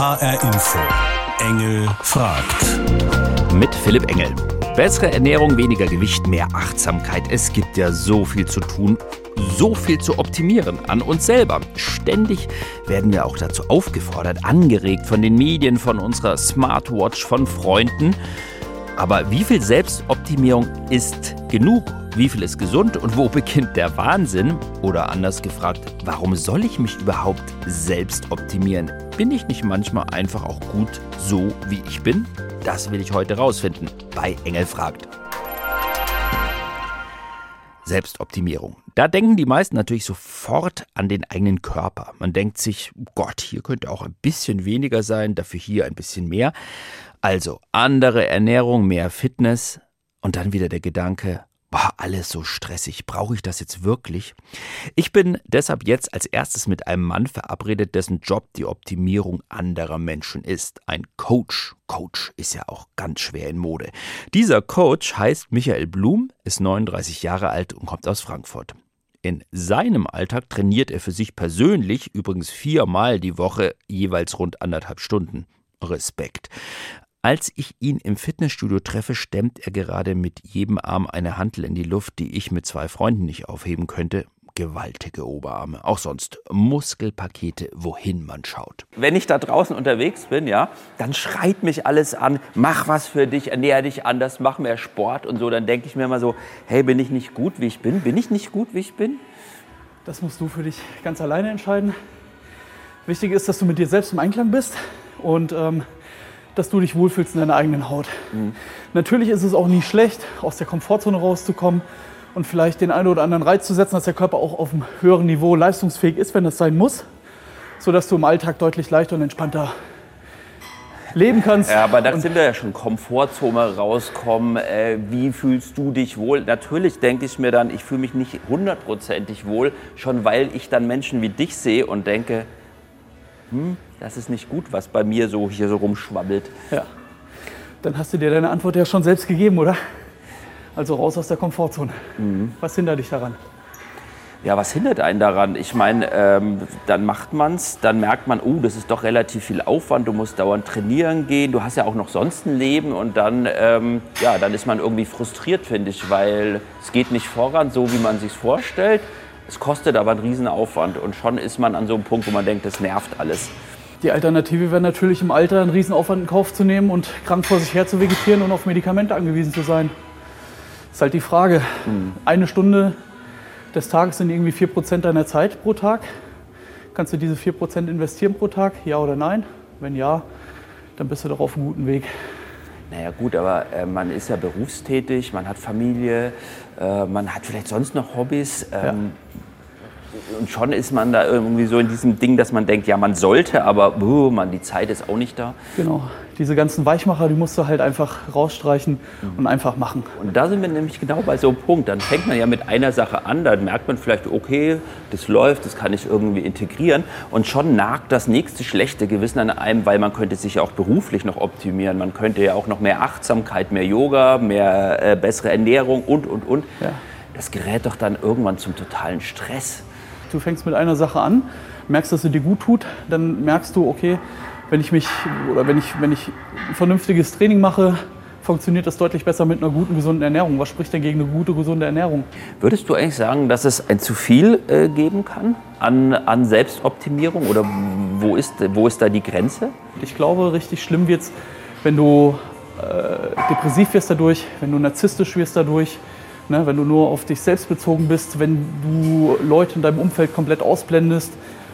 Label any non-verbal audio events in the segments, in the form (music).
HR Info. Engel fragt. Mit Philipp Engel. Bessere Ernährung, weniger Gewicht, mehr Achtsamkeit. Es gibt ja so viel zu tun, so viel zu optimieren an uns selber. Ständig werden wir auch dazu aufgefordert, angeregt von den Medien, von unserer Smartwatch, von Freunden. Aber wie viel Selbstoptimierung ist genug? Wie viel ist gesund und wo beginnt der Wahnsinn? Oder anders gefragt, warum soll ich mich überhaupt selbst optimieren? Bin ich nicht manchmal einfach auch gut so, wie ich bin? Das will ich heute rausfinden bei Engel fragt. Selbstoptimierung. Da denken die meisten natürlich sofort an den eigenen Körper. Man denkt sich, Gott, hier könnte auch ein bisschen weniger sein, dafür hier ein bisschen mehr. Also andere Ernährung, mehr Fitness und dann wieder der Gedanke, boah, alles so stressig, brauche ich das jetzt wirklich? Ich bin deshalb jetzt als erstes mit einem Mann verabredet, dessen Job die Optimierung anderer Menschen ist. Ein Coach. Coach ist ja auch ganz schwer in Mode. Dieser Coach heißt Michael Blum, ist 39 Jahre alt und kommt aus Frankfurt. In seinem Alltag trainiert er für sich persönlich übrigens viermal die Woche jeweils rund anderthalb Stunden. Respekt. Als ich ihn im Fitnessstudio treffe, stemmt er gerade mit jedem Arm eine Hantel in die Luft, die ich mit zwei Freunden nicht aufheben könnte. Gewaltige Oberarme. Auch sonst Muskelpakete, wohin man schaut. Wenn ich da draußen unterwegs bin, ja, dann schreit mich alles an, mach was für dich, ernähre dich anders, mach mehr Sport und so. Dann denke ich mir immer so, hey, bin ich nicht gut, wie ich bin? Bin ich nicht gut, wie ich bin? Das musst du für dich ganz alleine entscheiden. Wichtig ist, dass du mit dir selbst im Einklang bist und ähm, dass du dich wohlfühlst in deiner eigenen Haut. Mhm. Natürlich ist es auch nie schlecht, aus der Komfortzone rauszukommen und vielleicht den einen oder anderen Reiz zu setzen, dass der Körper auch auf einem höheren Niveau leistungsfähig ist, wenn das sein muss, sodass du im Alltag deutlich leichter und entspannter leben kannst. Ja, aber da sind wir ja schon Komfortzone rauskommen. Äh, wie fühlst du dich wohl? Natürlich denke ich mir dann, ich fühle mich nicht hundertprozentig wohl, schon weil ich dann Menschen wie dich sehe und denke, hm, das ist nicht gut, was bei mir so hier so rumschwabbelt. Ja. Dann hast du dir deine Antwort ja schon selbst gegeben, oder? Also raus aus der Komfortzone. Mhm. Was hindert dich daran? Ja, was hindert einen daran? Ich meine, ähm, dann macht man es, dann merkt man, oh, das ist doch relativ viel Aufwand, du musst dauernd trainieren gehen, du hast ja auch noch sonst ein Leben und dann, ähm, ja, dann ist man irgendwie frustriert, finde ich, weil es geht nicht voran, so wie man sich vorstellt. Es kostet aber einen riesen Aufwand und schon ist man an so einem Punkt, wo man denkt, das nervt alles. Die Alternative wäre natürlich im Alter einen Riesenaufwand in Kauf zu nehmen und krank vor sich her zu vegetieren und auf Medikamente angewiesen zu sein. Das ist halt die Frage. Mhm. Eine Stunde des Tages sind irgendwie 4% deiner Zeit pro Tag. Kannst du diese 4% investieren pro Tag? Ja oder nein? Wenn ja, dann bist du doch auf einem guten Weg. Naja gut, aber äh, man ist ja berufstätig, man hat Familie, äh, man hat vielleicht sonst noch Hobbys. Ähm, ja und schon ist man da irgendwie so in diesem Ding, dass man denkt, ja, man sollte, aber oh, man, die Zeit ist auch nicht da. Genau. Diese ganzen Weichmacher, die musst du halt einfach rausstreichen mhm. und einfach machen. Und da sind wir nämlich genau bei so einem Punkt. Dann fängt man ja mit einer Sache an, dann merkt man vielleicht, okay, das läuft, das kann ich irgendwie integrieren. Und schon nagt das nächste schlechte Gewissen an einem, weil man könnte sich ja auch beruflich noch optimieren. Man könnte ja auch noch mehr Achtsamkeit, mehr Yoga, mehr äh, bessere Ernährung und, und, und. Ja. Das gerät doch dann irgendwann zum totalen Stress. Du fängst mit einer Sache an, merkst, dass sie dir gut tut, dann merkst du, okay, wenn ich mich oder wenn ich, wenn ich ein vernünftiges Training mache, funktioniert das deutlich besser mit einer guten, gesunden Ernährung. Was spricht denn gegen eine gute, gesunde Ernährung? Würdest du eigentlich sagen, dass es ein zu viel äh, geben kann an, an Selbstoptimierung oder wo ist, wo ist da die Grenze? Ich glaube, richtig schlimm wird es, wenn du äh, depressiv wirst dadurch, wenn du narzisstisch wirst dadurch, Ne, wenn du nur auf dich selbst bezogen bist, wenn du Leute in deinem Umfeld komplett ausblendest,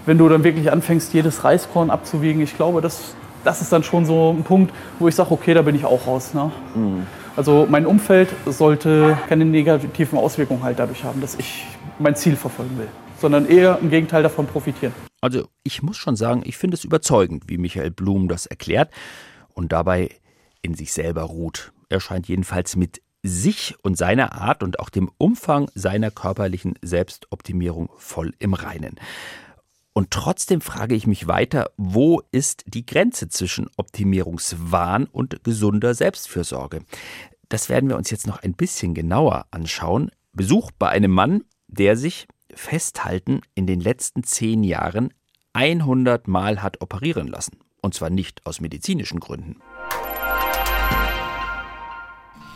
wenn du dann wirklich anfängst, jedes Reiskorn abzuwiegen. Ich glaube, das, das ist dann schon so ein Punkt, wo ich sage, okay, da bin ich auch raus. Ne? Mhm. Also mein Umfeld sollte keine negativen Auswirkungen halt dadurch haben, dass ich mein Ziel verfolgen will, sondern eher im Gegenteil davon profitieren. Also ich muss schon sagen, ich finde es überzeugend, wie Michael Blum das erklärt und dabei in sich selber ruht. Er scheint jedenfalls mit sich und seiner Art und auch dem Umfang seiner körperlichen Selbstoptimierung voll im Reinen. Und trotzdem frage ich mich weiter, wo ist die Grenze zwischen Optimierungswahn und gesunder Selbstfürsorge? Das werden wir uns jetzt noch ein bisschen genauer anschauen. Besuch bei einem Mann, der sich festhalten in den letzten zehn Jahren 100 Mal hat operieren lassen. Und zwar nicht aus medizinischen Gründen.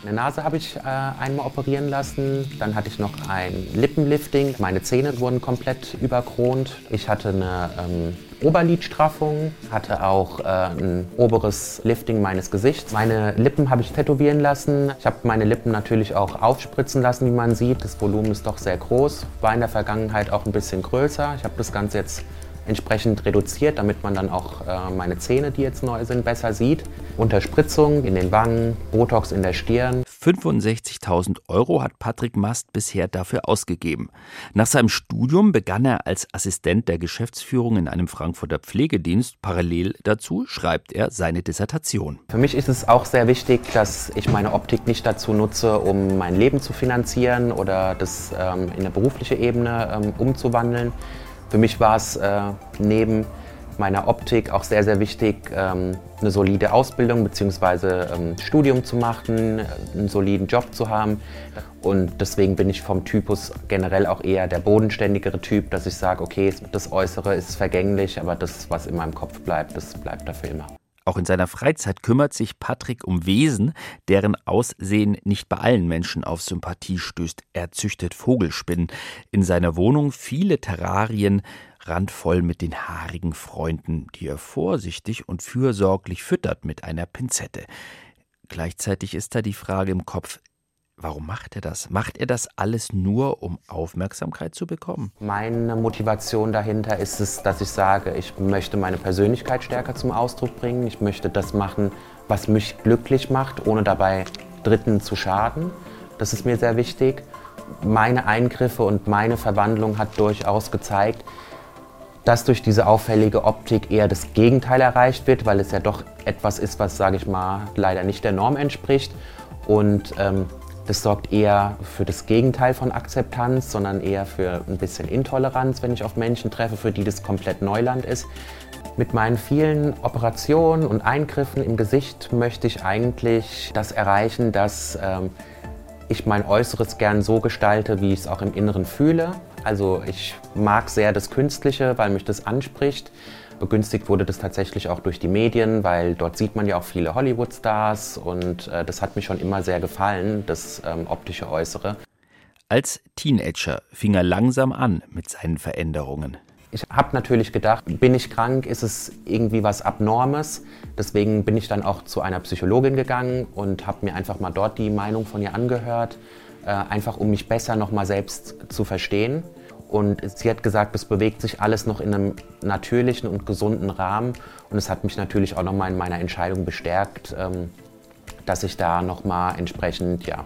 Eine Nase habe ich äh, einmal operieren lassen. Dann hatte ich noch ein Lippenlifting. Meine Zähne wurden komplett überkront. Ich hatte eine ähm, Oberlidstraffung, hatte auch äh, ein oberes Lifting meines Gesichts. Meine Lippen habe ich tätowieren lassen. Ich habe meine Lippen natürlich auch aufspritzen lassen, wie man sieht. Das Volumen ist doch sehr groß. War in der Vergangenheit auch ein bisschen größer. Ich habe das Ganze jetzt entsprechend reduziert, damit man dann auch äh, meine Zähne, die jetzt neu sind, besser sieht. Unterspritzung in den Wangen, Botox in der Stirn. 65.000 Euro hat Patrick Mast bisher dafür ausgegeben. Nach seinem Studium begann er als Assistent der Geschäftsführung in einem Frankfurter Pflegedienst. Parallel dazu schreibt er seine Dissertation. Für mich ist es auch sehr wichtig, dass ich meine Optik nicht dazu nutze, um mein Leben zu finanzieren oder das ähm, in eine berufliche Ebene ähm, umzuwandeln. Für mich war es äh, neben meiner Optik auch sehr, sehr wichtig, ähm, eine solide Ausbildung bzw. Ähm, Studium zu machen, einen soliden Job zu haben. Und deswegen bin ich vom Typus generell auch eher der bodenständigere Typ, dass ich sage, okay, das Äußere ist vergänglich, aber das, was in meinem Kopf bleibt, das bleibt dafür immer. Auch in seiner Freizeit kümmert sich Patrick um Wesen, deren Aussehen nicht bei allen Menschen auf Sympathie stößt. Er züchtet Vogelspinnen. In seiner Wohnung viele Terrarien, randvoll mit den haarigen Freunden, die er vorsichtig und fürsorglich füttert mit einer Pinzette. Gleichzeitig ist da die Frage im Kopf, Warum macht er das? Macht er das alles nur, um Aufmerksamkeit zu bekommen? Meine Motivation dahinter ist es, dass ich sage, ich möchte meine Persönlichkeit stärker zum Ausdruck bringen. Ich möchte das machen, was mich glücklich macht, ohne dabei Dritten zu schaden. Das ist mir sehr wichtig. Meine Eingriffe und meine Verwandlung hat durchaus gezeigt, dass durch diese auffällige Optik eher das Gegenteil erreicht wird, weil es ja doch etwas ist, was, sage ich mal, leider nicht der Norm entspricht. Und ähm, das sorgt eher für das Gegenteil von Akzeptanz, sondern eher für ein bisschen Intoleranz, wenn ich auf Menschen treffe, für die das komplett Neuland ist. Mit meinen vielen Operationen und Eingriffen im Gesicht möchte ich eigentlich das erreichen, dass ähm, ich mein Äußeres gern so gestalte, wie ich es auch im Inneren fühle. Also ich mag sehr das Künstliche, weil mich das anspricht. Begünstigt wurde das tatsächlich auch durch die Medien, weil dort sieht man ja auch viele Hollywood-Stars und äh, das hat mir schon immer sehr gefallen, das ähm, optische Äußere. Als Teenager fing er langsam an mit seinen Veränderungen. Ich habe natürlich gedacht, bin ich krank, ist es irgendwie was Abnormes. Deswegen bin ich dann auch zu einer Psychologin gegangen und habe mir einfach mal dort die Meinung von ihr angehört, äh, einfach um mich besser noch mal selbst zu verstehen. Und sie hat gesagt, es bewegt sich alles noch in einem natürlichen und gesunden Rahmen. Und es hat mich natürlich auch nochmal in meiner Entscheidung bestärkt, ähm, dass ich da nochmal entsprechend ja,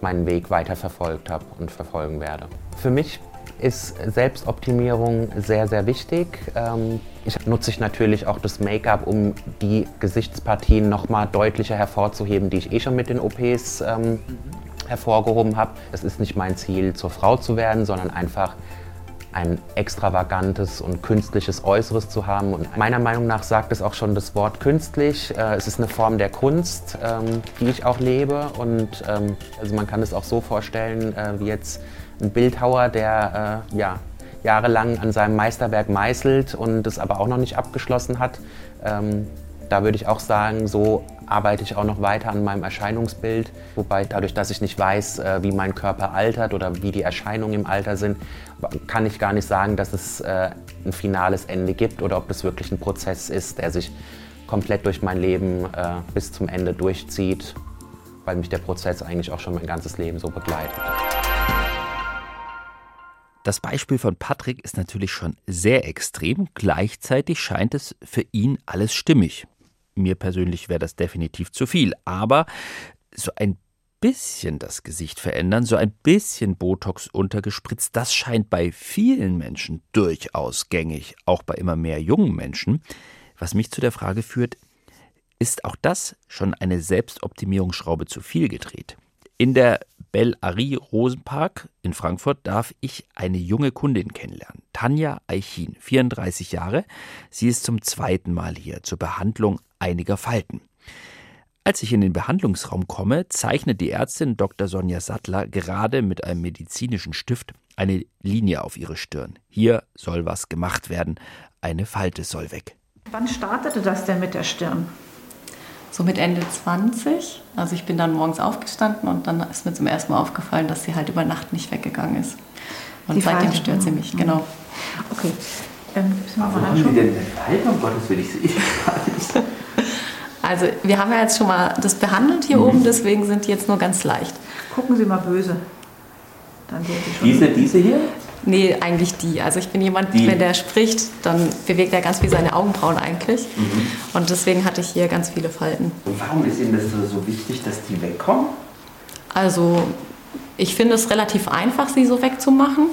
meinen Weg weiter verfolgt habe und verfolgen werde. Für mich ist Selbstoptimierung sehr, sehr wichtig. Ähm, ich nutze ich natürlich auch das Make-up, um die Gesichtspartien nochmal deutlicher hervorzuheben, die ich eh schon mit den OPs ähm, hervorgehoben habe. Es ist nicht mein Ziel, zur Frau zu werden, sondern einfach ein extravagantes und künstliches Äußeres zu haben. Und meiner Meinung nach sagt es auch schon das Wort künstlich. Äh, es ist eine Form der Kunst, ähm, die ich auch lebe. Und ähm, also man kann es auch so vorstellen, äh, wie jetzt ein Bildhauer, der äh, ja, jahrelang an seinem Meisterwerk meißelt und es aber auch noch nicht abgeschlossen hat. Ähm, da würde ich auch sagen, so arbeite ich auch noch weiter an meinem Erscheinungsbild. Wobei dadurch, dass ich nicht weiß, äh, wie mein Körper altert oder wie die Erscheinungen im Alter sind, kann ich gar nicht sagen, dass es äh, ein finales Ende gibt oder ob das wirklich ein Prozess ist, der sich komplett durch mein Leben äh, bis zum Ende durchzieht, weil mich der Prozess eigentlich auch schon mein ganzes Leben so begleitet. Das Beispiel von Patrick ist natürlich schon sehr extrem, gleichzeitig scheint es für ihn alles stimmig. Mir persönlich wäre das definitiv zu viel. Aber so ein bisschen das Gesicht verändern, so ein bisschen Botox untergespritzt, das scheint bei vielen Menschen durchaus gängig, auch bei immer mehr jungen Menschen. Was mich zu der Frage führt, ist auch das schon eine Selbstoptimierungsschraube zu viel gedreht? In der Belle Arie Rosenpark in Frankfurt darf ich eine junge Kundin kennenlernen. Tanja Eichin, 34 Jahre. Sie ist zum zweiten Mal hier zur Behandlung einiger Falten. Als ich in den Behandlungsraum komme, zeichnet die Ärztin Dr. Sonja Sattler gerade mit einem medizinischen Stift eine Linie auf ihre Stirn. Hier soll was gemacht werden. Eine Falte soll weg. Wann startete das denn mit der Stirn? So mit Ende 20. Also ich bin dann morgens aufgestanden und dann ist mir zum ersten Mal aufgefallen, dass sie halt über Nacht nicht weggegangen ist. Und Die seitdem Falte. stört sie mich, Mhm. genau. Okay. Ähm, mal haben Sie anschauen? denn eine Falte? Um Gottes Willen, ich nicht. Also wir haben ja jetzt schon mal das behandelt hier oben, deswegen sind die jetzt nur ganz leicht. Gucken Sie mal böse. Dann sehen Sie schon. Diese, diese hier? Nee, eigentlich die. Also ich bin jemand, Die. wenn der spricht, dann bewegt er ganz viel seine Augenbrauen eigentlich. Und deswegen hatte ich hier ganz viele Falten. Und warum ist Ihnen das so, so wichtig, dass die wegkommen? Also ich finde es relativ einfach, sie so wegzumachen.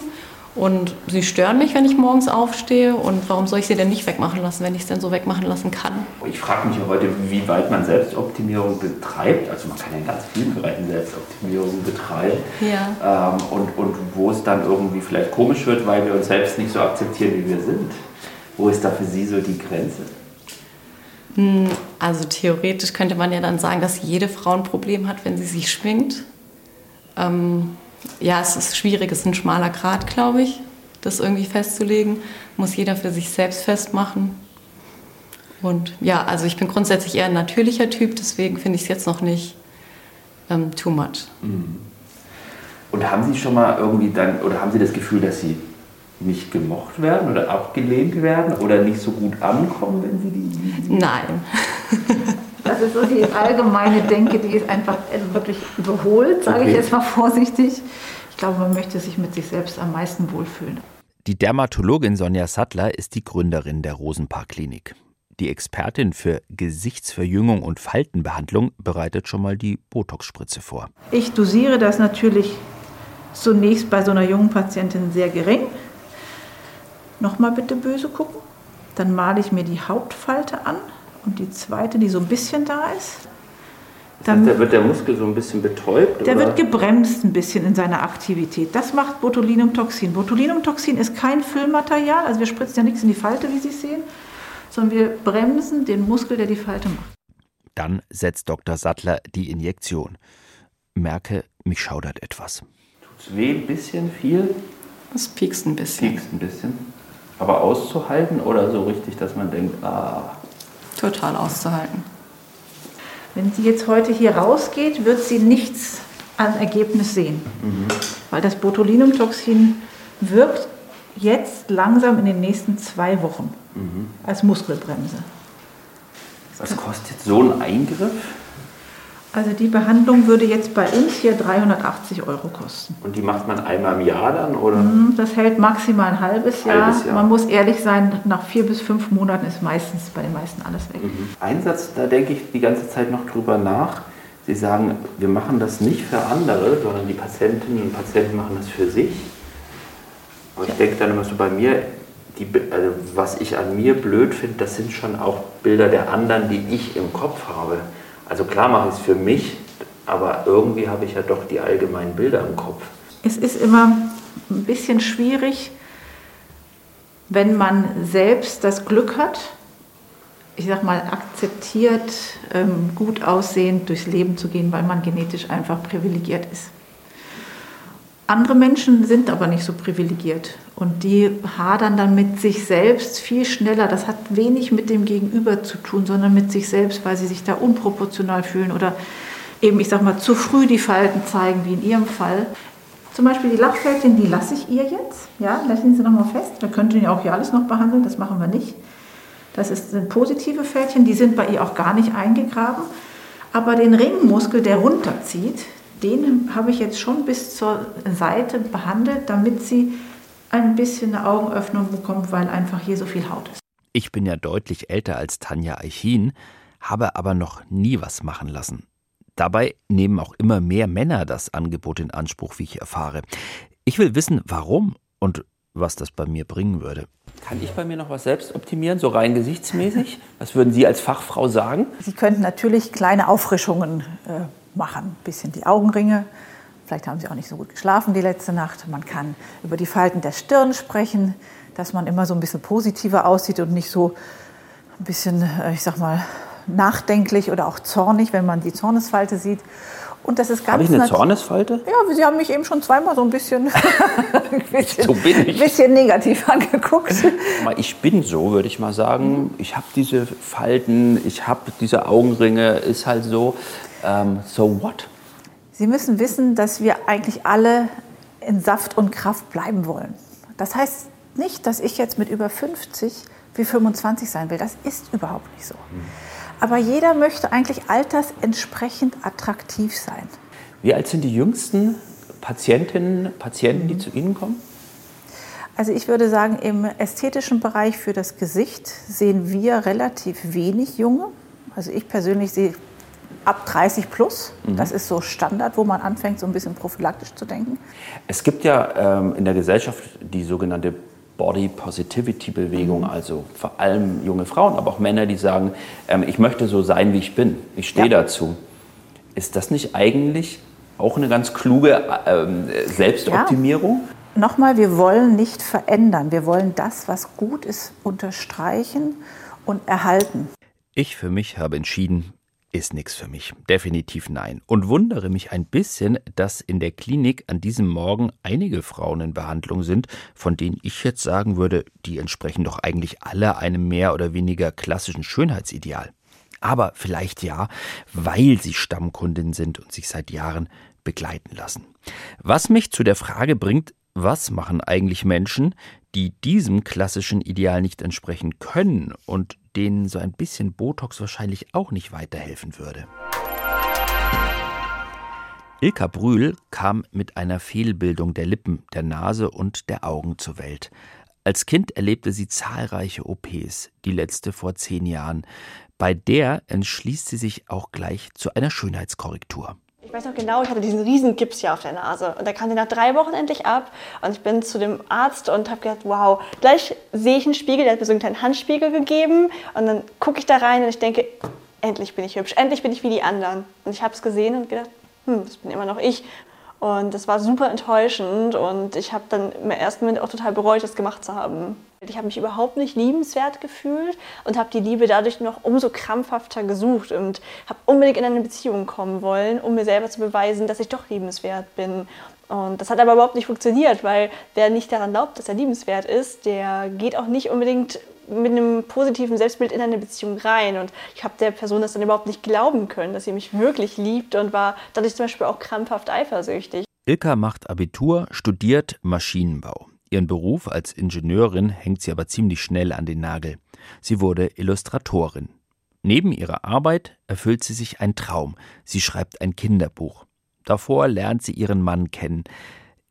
Und sie stören mich, wenn ich morgens aufstehe. Und warum soll ich sie denn nicht wegmachen lassen, wenn ich es denn so wegmachen lassen kann? Ich frage mich ja heute, wie weit man Selbstoptimierung betreibt. Also man kann ja in ganz vielen Bereichen Selbstoptimierung betreiben. Ja. Ähm, und, und wo es dann irgendwie vielleicht komisch wird, weil wir uns selbst nicht so akzeptieren, wie wir sind. Wo ist da für Sie so die Grenze? Also theoretisch könnte man ja dann sagen, dass jede Frau ein Problem hat, wenn sie sich schminkt. Ähm, ja, es ist schwierig, es ist ein schmaler Grat, glaube ich, das irgendwie festzulegen. Muss jeder für sich selbst festmachen. Und ja, also ich bin grundsätzlich eher ein natürlicher Typ, deswegen finde ich es jetzt noch nicht ähm, too much. Und haben Sie schon mal irgendwie dann, oder haben Sie das Gefühl, dass Sie nicht gemocht werden oder abgelehnt werden oder nicht so gut ankommen, wenn Sie die... Nein. Das ist so die allgemeine Denke, die ist einfach wirklich überholt, sage ich Okay. jetzt mal vorsichtig. Ich glaube, man möchte sich mit sich selbst am meisten wohlfühlen. Die Dermatologin Sonja Sattler ist die Gründerin der Rosenpark-Klinik. Die Expertin für Gesichtsverjüngung und Faltenbehandlung bereitet schon mal die Botox-Spritze vor. Ich dosiere das natürlich zunächst bei so einer jungen Patientin sehr gering. Nochmal bitte böse gucken. Dann male ich mir die Hauptfalte an und die zweite, die so ein bisschen da ist. Dann, da wird der Muskel so ein bisschen betäubt? der oder? wird gebremst ein bisschen in seiner Aktivität. Das macht Botulinumtoxin. Botulinumtoxin ist kein Füllmaterial, also wir spritzen ja nichts in die Falte, wie Sie es sehen, sondern wir bremsen den Muskel, der die Falte macht. Dann setzt Dr. Sattler die Injektion. Merke, mich schaudert etwas. Tut's weh ein bisschen, viel? Das piekst ein bisschen. Piekst ein bisschen. Aber auszuhalten oder so richtig, dass man denkt, ah, Total auszuhalten. Wenn sie jetzt heute hier rausgeht, wird sie nichts an Ergebnis sehen. Weil das Botulinumtoxin wirkt jetzt langsam in den nächsten zwei Wochen als Muskelbremse. was kostet so ein Eingriff? Also die Behandlung würde jetzt bei uns hier 380 Euro kosten. Und die macht man einmal im Jahr dann, oder? Das hält maximal ein halbes Jahr. Halbes Jahr. Man muss ehrlich sein, nach vier bis fünf Monaten ist meistens bei den meisten alles weg. Ein Satz, da denke ich die ganze Zeit noch drüber nach. Sie sagen, wir machen das nicht für andere, sondern die Patientinnen und Patienten machen das für sich. Aber ich denke dann immer so bei mir, die, also was ich an mir blöd finde, das sind schon auch Bilder der anderen, die ich im Kopf habe. Also klar mache ich es für mich, aber irgendwie habe ich ja doch die allgemeinen Bilder im Kopf. Es ist immer ein bisschen schwierig, wenn man selbst das Glück hat, ich sag mal, akzeptiert, ähm, gut aussehend durchs Leben zu gehen, weil man genetisch einfach privilegiert ist. Andere Menschen sind aber nicht so privilegiert und die hadern dann mit sich selbst viel schneller. Das hat wenig mit dem Gegenüber zu tun, sondern mit sich selbst, weil sie sich da unproportional fühlen oder eben, ich sag mal, zu früh die Falten zeigen, wie in ihrem Fall. Zum Beispiel die Lachfältchen, die lasse ich ihr jetzt. Ja, lassen Sie nochmal fest. Wir könnten ja auch hier alles noch behandeln, das machen wir nicht. Das ist, sind positive Fältchen, die sind bei ihr auch gar nicht eingegraben. Aber den Ringmuskel, der runterzieht, den habe ich jetzt schon bis zur Seite behandelt, damit sie ein bisschen eine Augenöffnung bekommt, weil einfach hier so viel Haut ist. Ich bin ja deutlich älter als Tanja Eichin, habe aber noch nie was machen lassen. Dabei nehmen auch immer mehr Männer das Angebot in Anspruch, wie ich erfahre. Ich will wissen, warum und was das bei mir bringen würde. Kann ich bei mir noch was selbst optimieren, so rein gesichtsmäßig? Was würden Sie als Fachfrau sagen? Sie könnten natürlich kleine Auffrischungen äh, machen. Ein bisschen die Augenringe. Vielleicht haben Sie auch nicht so gut geschlafen die letzte Nacht. Man kann über die Falten der Stirn sprechen, dass man immer so ein bisschen positiver aussieht und nicht so ein bisschen, äh, ich sag mal, nachdenklich oder auch zornig, wenn man die Zornesfalte sieht. Und das ist ganz Habe ich eine Zornesfalte? Ja, Sie haben mich eben schon zweimal so ein bisschen, (laughs) ein bisschen, So bin ich. bisschen negativ (laughs) angeguckt. Ich bin so, würde ich mal sagen. Ich habe diese Falten, ich habe diese Augenringe, ist halt so. Ähm, so what? Sie müssen wissen, dass wir eigentlich alle in Saft und Kraft bleiben wollen. Das heißt nicht, dass ich jetzt mit über 50 wie 25 sein will. Das ist überhaupt nicht so. Aber jeder möchte eigentlich altersentsprechend attraktiv sein. Wie alt sind die jüngsten Patientinnen, Patienten, die zu Ihnen kommen? Also ich würde sagen, im ästhetischen Bereich für das Gesicht sehen wir relativ wenig Junge. Also ich persönlich sehe ab 30 plus. Das ist so Standard, wo man anfängt, so ein bisschen prophylaktisch zu denken. Es gibt ja ähm, in der Gesellschaft die sogenannte Body Positivity Bewegung, also vor allem junge Frauen, aber auch Männer, die sagen, ähm, ich möchte so sein, wie ich bin. Ich stehe Ja. dazu. Ist das nicht eigentlich auch eine ganz kluge ähm, Selbstoptimierung? Nochmal, wir wollen nicht verändern. Wir wollen das, was gut ist, unterstreichen und erhalten. Ich für mich habe entschieden, ist nichts für mich. Definitiv nein. Und wundere mich ein bisschen, dass in der Klinik an diesem Morgen einige Frauen in Behandlung sind, von denen ich jetzt sagen würde, die entsprechen doch eigentlich alle einem mehr oder weniger klassischen Schönheitsideal. Aber vielleicht ja, weil sie Stammkundin sind und sich seit Jahren begleiten lassen. Was mich zu der Frage bringt, was machen eigentlich Menschen, die diesem klassischen Ideal nicht entsprechen können und denen so ein bisschen Botox wahrscheinlich auch nicht weiterhelfen würde? Ilka Brühl kam mit einer Fehlbildung der Lippen, der Nase und der Augen zur Welt. Als Kind erlebte sie zahlreiche OPs, die letzte vor zehn Jahren. Bei der entschließt sie sich auch gleich zu einer Schönheitskorrektur. Ich weiß noch genau, ich hatte diesen riesen Gips hier auf der Nase und der kam nach drei Wochen endlich ab und ich bin zu dem Arzt und habe gedacht, wow, gleich sehe ich einen Spiegel, der hat mir so einen kleinen Handspiegel gegeben und dann gucke ich da rein und ich denke, endlich bin ich hübsch, endlich bin ich wie die anderen. Und ich habe es gesehen und gedacht, hm, das bin immer noch ich. Und das war super enttäuschend und ich habe dann im ersten Moment auch total bereut, das gemacht zu haben. Ich habe mich überhaupt nicht liebenswert gefühlt und habe die Liebe dadurch noch umso krampfhafter gesucht und habe unbedingt in eine Beziehung kommen wollen, um mir selber zu beweisen, dass ich doch liebenswert bin. Und das hat aber überhaupt nicht funktioniert, weil wer nicht daran glaubt, dass er liebenswert ist, der geht auch nicht unbedingt mit einem positiven Selbstbild in eine Beziehung rein. Und ich habe der Person das dann überhaupt nicht glauben können, dass sie mich wirklich liebt und war dadurch zum Beispiel auch krampfhaft eifersüchtig. Ilka macht Abitur, studiert Maschinenbau. Ihren Beruf als Ingenieurin hängt sie aber ziemlich schnell an den Nagel. Sie wurde Illustratorin. Neben ihrer Arbeit erfüllt sie sich ein Traum. Sie schreibt ein Kinderbuch. Davor lernt sie ihren Mann kennen.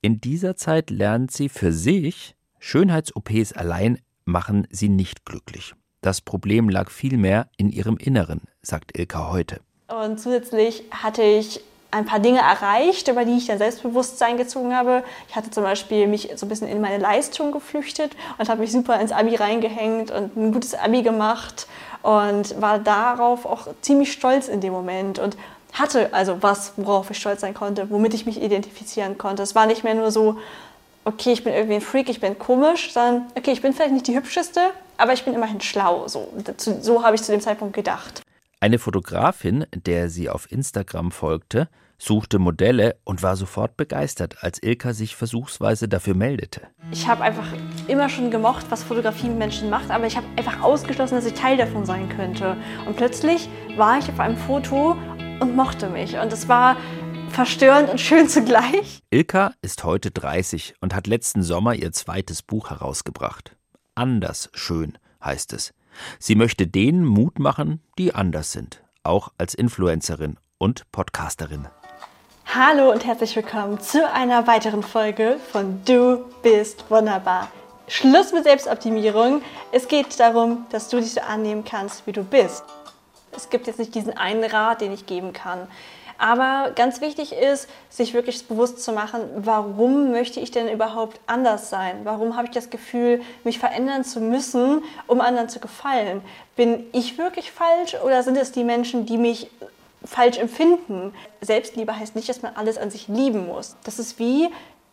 In dieser Zeit lernt sie für sich, Schönheits-OPs allein machen sie nicht glücklich. Das Problem lag vielmehr in ihrem Inneren, sagt Ilka heute. Und zusätzlich hatte ich ein paar Dinge erreicht, über die ich dann Selbstbewusstsein gezogen habe. Ich hatte zum Beispiel mich so ein bisschen in meine Leistung geflüchtet und habe mich super ins Abi reingehängt und ein gutes Abi gemacht und war darauf auch ziemlich stolz in dem Moment und hatte also was, worauf ich stolz sein konnte, womit ich mich identifizieren konnte. Es war nicht mehr nur so, okay, ich bin irgendwie ein Freak, ich bin komisch, sondern okay, ich bin vielleicht nicht die hübscheste, aber ich bin immerhin schlau. So, so habe ich zu dem Zeitpunkt gedacht. Eine Fotografin, der sie auf Instagram folgte, suchte Modelle und war sofort begeistert, als Ilka sich versuchsweise dafür meldete. Ich habe einfach immer schon gemocht, was Fotografie mit Menschen macht, aber ich habe einfach ausgeschlossen, dass ich Teil davon sein könnte. Und plötzlich war ich auf einem Foto und mochte mich. Und es war verstörend und schön zugleich. Ilka ist heute 30 und hat letzten Sommer ihr zweites Buch herausgebracht. Anders schön heißt es. Sie möchte denen Mut machen, die anders sind, auch als Influencerin und Podcasterin. Hallo und herzlich willkommen zu einer weiteren Folge von Du bist wunderbar. Schluss mit Selbstoptimierung. Es geht darum, dass du dich so annehmen kannst, wie du bist. Es gibt jetzt nicht diesen einen Rat, den ich geben kann. Aber ganz wichtig ist, sich wirklich bewusst zu machen, warum möchte ich denn überhaupt anders sein? Warum habe ich das Gefühl, mich verändern zu müssen, um anderen zu gefallen? Bin ich wirklich falsch oder sind es die Menschen, die mich falsch empfinden? Selbstliebe heißt nicht, dass man alles an sich lieben muss. Das ist wie,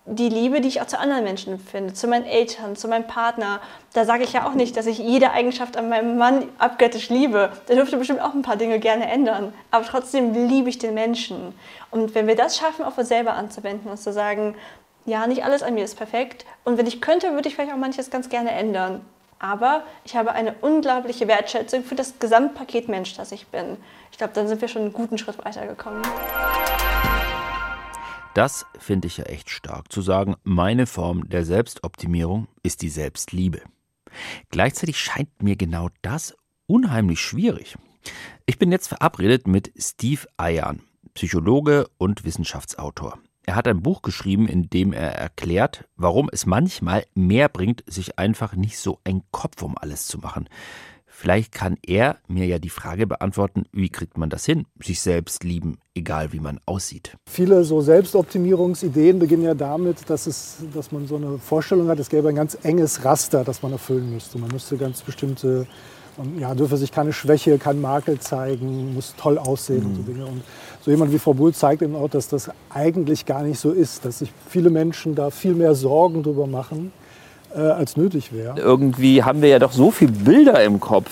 die Liebe, die ich auch zu anderen Menschen empfinde, zu meinen Eltern, zu meinem Partner. Da sage ich ja auch nicht, dass ich jede Eigenschaft an meinem Mann abgöttisch liebe. Der dürfte bestimmt auch ein paar Dinge gerne ändern. Aber trotzdem liebe ich den Menschen. Und wenn wir das schaffen, auf uns selber anzuwenden und zu sagen, ja, nicht alles an mir ist perfekt. Und wenn ich könnte, würde ich vielleicht auch manches ganz gerne ändern. Aber ich habe eine unglaubliche Wertschätzung für das Gesamtpaket Mensch, das ich bin. Ich glaube, dann sind wir schon einen guten Schritt weitergekommen. Das finde ich ja echt stark, zu sagen, meine Form der Selbstoptimierung ist die Selbstliebe. Gleichzeitig scheint mir genau das unheimlich schwierig. Ich bin jetzt verabredet mit Steve Ayan, Psychologe und Wissenschaftsautor. Er hat ein Buch geschrieben, in dem er erklärt, warum es manchmal mehr bringt, sich einfach nicht so einen Kopf um alles zu machen. Vielleicht kann er mir ja die Frage beantworten, wie kriegt man das hin? Sich selbst lieben, egal wie man aussieht. Viele so Selbstoptimierungsideen beginnen ja damit, dass, es, dass man so eine Vorstellung hat, es gäbe ein ganz enges Raster, das man erfüllen müsste. Man müsste ganz bestimmte, ja, dürfe sich keine Schwäche, keinen Makel zeigen, muss toll aussehen mhm. und so Dinge. Und so jemand wie Frau Bull zeigt eben auch, dass das eigentlich gar nicht so ist, dass sich viele Menschen da viel mehr Sorgen drüber machen äh, als nötig wäre. Irgendwie haben wir ja doch so viele Bilder im Kopf,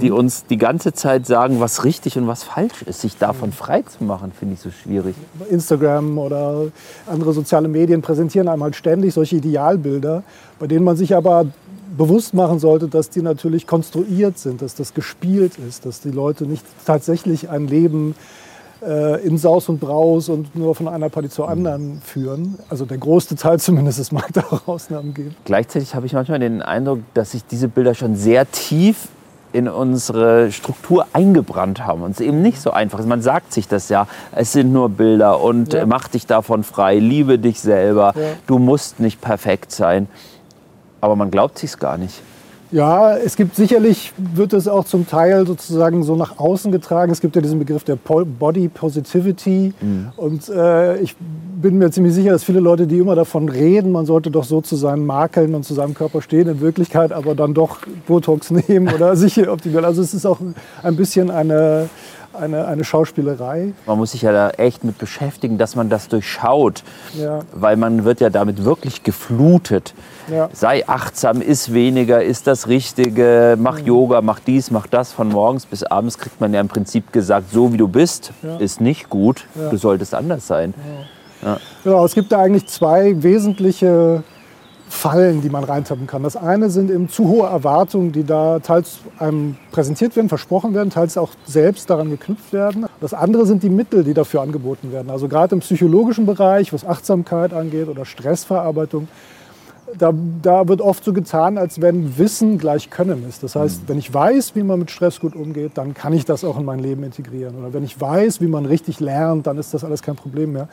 die mhm. uns die ganze Zeit sagen, was richtig und was falsch ist. Sich davon mhm. frei zu machen, finde ich so schwierig. Instagram oder andere soziale Medien präsentieren einem halt ständig solche Idealbilder, bei denen man sich aber bewusst machen sollte, dass die natürlich konstruiert sind, dass das gespielt ist, dass die Leute nicht tatsächlich ein Leben äh, in Saus und Braus und nur von einer Party zur anderen führen. Also der größte Teil zumindest, es (laughs) mag da auch Ausnahmen geben. Gleichzeitig habe ich manchmal den Eindruck, dass sich diese Bilder schon sehr tief in unsere Struktur eingebrannt haben und es eben nicht so einfach ist. Man sagt sich das ja, es sind nur Bilder und ja. mach dich davon frei, liebe dich selber, ja. du musst nicht perfekt sein. Aber man glaubt sich gar nicht. Ja, es gibt sicherlich, wird es auch zum Teil sozusagen so nach außen getragen. Es gibt ja diesen Begriff der Body Positivity. Mhm. Und äh, ich bin mir ziemlich sicher, dass viele Leute, die immer davon reden, man sollte doch so zu seinen Makeln und zu seinem Körper stehen, in Wirklichkeit aber dann doch Botox (laughs) nehmen oder sich optimieren. Also es ist auch ein bisschen eine, eine, eine Schauspielerei. Man muss sich ja da echt mit beschäftigen, dass man das durchschaut, ja. weil man wird ja damit wirklich geflutet. Ja. Sei achtsam, iss weniger, ist das Richtige, mach mhm. Yoga, mach dies, mach das. Von morgens bis abends kriegt man ja im Prinzip gesagt, so wie du bist, ja. ist nicht gut, du solltest anders sein. Genau, es gibt da eigentlich zwei wesentliche Fallen, die man reintappen kann. Das eine sind eben zu hohe Erwartungen, die da teils einem präsentiert werden, versprochen werden, teils auch selbst daran geknüpft werden. Das andere sind die Mittel, die dafür angeboten werden. Also gerade im psychologischen Bereich, was Achtsamkeit angeht oder Stressverarbeitung, da, da, wird oft so getan, als wenn Wissen gleich Können ist. Das heißt, mhm. wenn ich weiß, wie man mit Stress gut umgeht, dann kann ich das auch in mein Leben integrieren. Oder wenn ich weiß, wie man richtig lernt, dann ist das alles kein Problem mehr.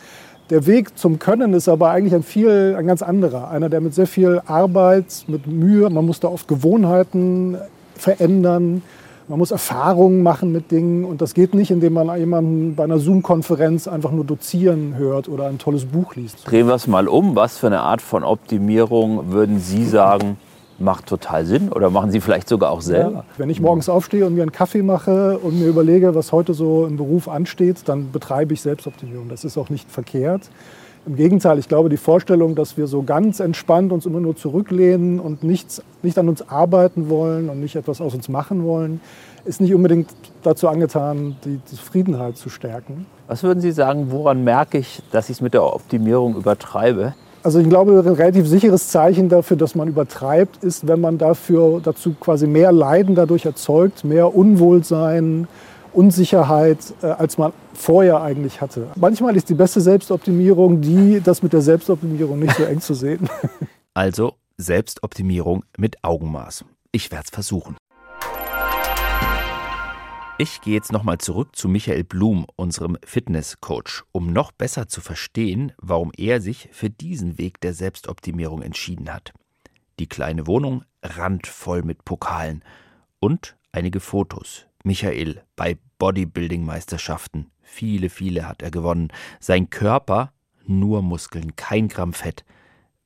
Der Weg zum Können ist aber eigentlich ein viel, ein ganz anderer. Einer, der mit sehr viel Arbeit, mit Mühe, man muss da oft Gewohnheiten verändern, man muss Erfahrungen machen mit Dingen und das geht nicht, indem man jemanden bei einer Zoom-Konferenz einfach nur dozieren hört oder ein tolles Buch liest. Drehen wir es mal um. Was für eine Art von Optimierung würden Sie sagen, macht total Sinn oder machen Sie vielleicht sogar auch selber? Ja, wenn ich morgens aufstehe und mir einen Kaffee mache und mir überlege, was heute so im Beruf ansteht, dann betreibe ich Selbstoptimierung. Das ist auch nicht verkehrt. Im Gegenteil, ich glaube, die Vorstellung, dass wir so ganz entspannt uns immer nur zurücklehnen und nichts, nicht an uns arbeiten wollen und nicht etwas aus uns machen wollen, ist nicht unbedingt dazu angetan, die Zufriedenheit zu stärken. Was würden Sie sagen, woran merke ich, dass ich es mit der Optimierung übertreibe? Also ich glaube, ein relativ sicheres Zeichen dafür, dass man übertreibt, ist, wenn man dafür dazu quasi mehr Leiden dadurch erzeugt, mehr Unwohlsein, Unsicherheit, äh, als man vorher eigentlich hatte. Manchmal ist die beste Selbstoptimierung die, das mit der Selbstoptimierung nicht so eng zu sehen. Also Selbstoptimierung mit Augenmaß. Ich werde es versuchen. Ich gehe jetzt nochmal zurück zu Michael Blum, unserem Fitnesscoach, um noch besser zu verstehen, warum er sich für diesen Weg der Selbstoptimierung entschieden hat. Die kleine Wohnung randvoll mit Pokalen und einige Fotos. Michael bei Bodybuilding-Meisterschaften. Viele, viele hat er gewonnen. Sein Körper nur Muskeln, kein Gramm Fett.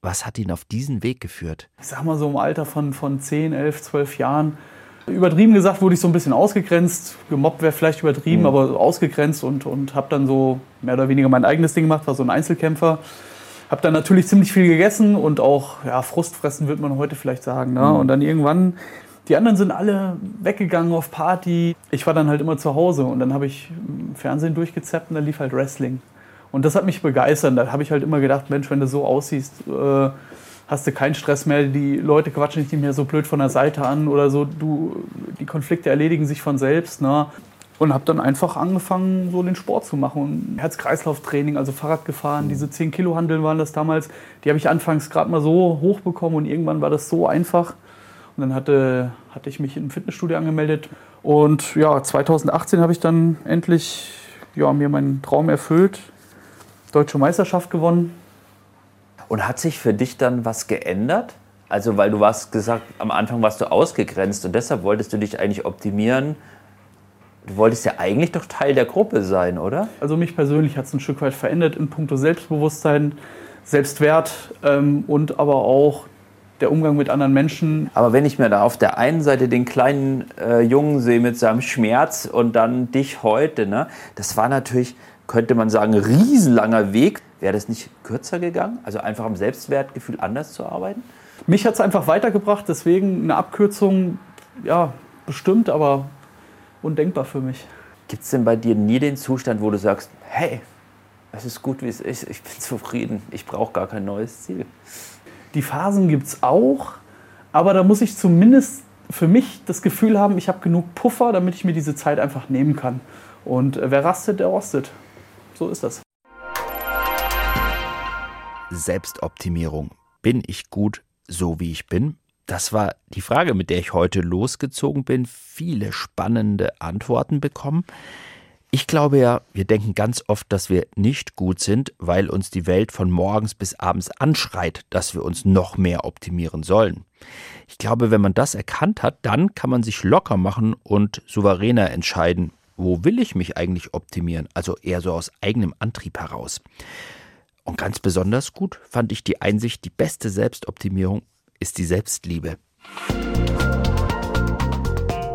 Was hat ihn auf diesen Weg geführt? Ich sag mal so im Alter von, von 10, 11, 12 Jahren Übertrieben gesagt wurde ich so ein bisschen ausgegrenzt. Gemobbt wäre vielleicht übertrieben, mhm. aber ausgegrenzt und, und habe dann so mehr oder weniger mein eigenes Ding gemacht, war so ein Einzelkämpfer. habe dann natürlich ziemlich viel gegessen und auch ja, Frustfressen, würde man heute vielleicht sagen. Ne? Mhm. Und dann irgendwann, die anderen sind alle weggegangen auf Party. Ich war dann halt immer zu Hause und dann habe ich Fernsehen durchgezappt und da lief halt Wrestling. Und das hat mich begeistert. Da habe ich halt immer gedacht, Mensch, wenn du so aussiehst, äh, hast du keinen Stress mehr. Die Leute quatschen dich nicht mehr so blöd von der Seite an oder so. Du, die Konflikte erledigen sich von selbst. Ne? Und habe dann einfach angefangen, so den Sport zu machen. Herz-Kreislauf-Training, also Fahrrad gefahren. Diese 10 Kilo Handeln waren das damals. Die habe ich anfangs gerade mal so hochbekommen und irgendwann war das so einfach. Und dann hatte, hatte ich mich im Fitnessstudio angemeldet. Und ja, 2018 habe ich dann endlich ja, mir meinen Traum erfüllt deutsche Meisterschaft gewonnen. Und hat sich für dich dann was geändert? Also, weil du warst gesagt, am Anfang warst du ausgegrenzt und deshalb wolltest du dich eigentlich optimieren. Du wolltest ja eigentlich doch Teil der Gruppe sein, oder? Also mich persönlich hat es ein Stück weit verändert in puncto Selbstbewusstsein, Selbstwert ähm, und aber auch der Umgang mit anderen Menschen. Aber wenn ich mir da auf der einen Seite den kleinen äh, Jungen sehe mit seinem Schmerz und dann dich heute, ne, das war natürlich könnte man sagen, riesenlanger Weg. Wäre das nicht kürzer gegangen? Also einfach am Selbstwertgefühl anders zu arbeiten? Mich hat es einfach weitergebracht, deswegen eine Abkürzung, ja, bestimmt, aber undenkbar für mich. Gibt es denn bei dir nie den Zustand, wo du sagst, hey, es ist gut, wie es ist, ich bin (laughs) zufrieden, ich brauche gar kein neues Ziel? Die Phasen gibt es auch, aber da muss ich zumindest für mich das Gefühl haben, ich habe genug Puffer, damit ich mir diese Zeit einfach nehmen kann. Und äh, wer rastet, der rostet. So ist das. Selbstoptimierung. Bin ich gut, so wie ich bin? Das war die Frage, mit der ich heute losgezogen bin. Viele spannende Antworten bekommen. Ich glaube ja, wir denken ganz oft, dass wir nicht gut sind, weil uns die Welt von morgens bis abends anschreit, dass wir uns noch mehr optimieren sollen. Ich glaube, wenn man das erkannt hat, dann kann man sich locker machen und souveräner entscheiden, wo will ich mich eigentlich optimieren? Also eher so aus eigenem Antrieb heraus. Und ganz besonders gut fand ich die Einsicht, die beste Selbstoptimierung ist die Selbstliebe.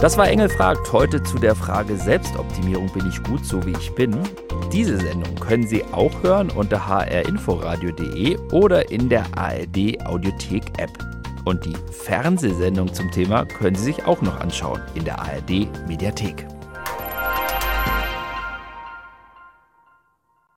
Das war Engel fragt heute zu der Frage Selbstoptimierung bin ich gut so wie ich bin. Diese Sendung können Sie auch hören unter hrinforadio.de oder in der ARD Audiothek App. Und die Fernsehsendung zum Thema können Sie sich auch noch anschauen in der ARD Mediathek.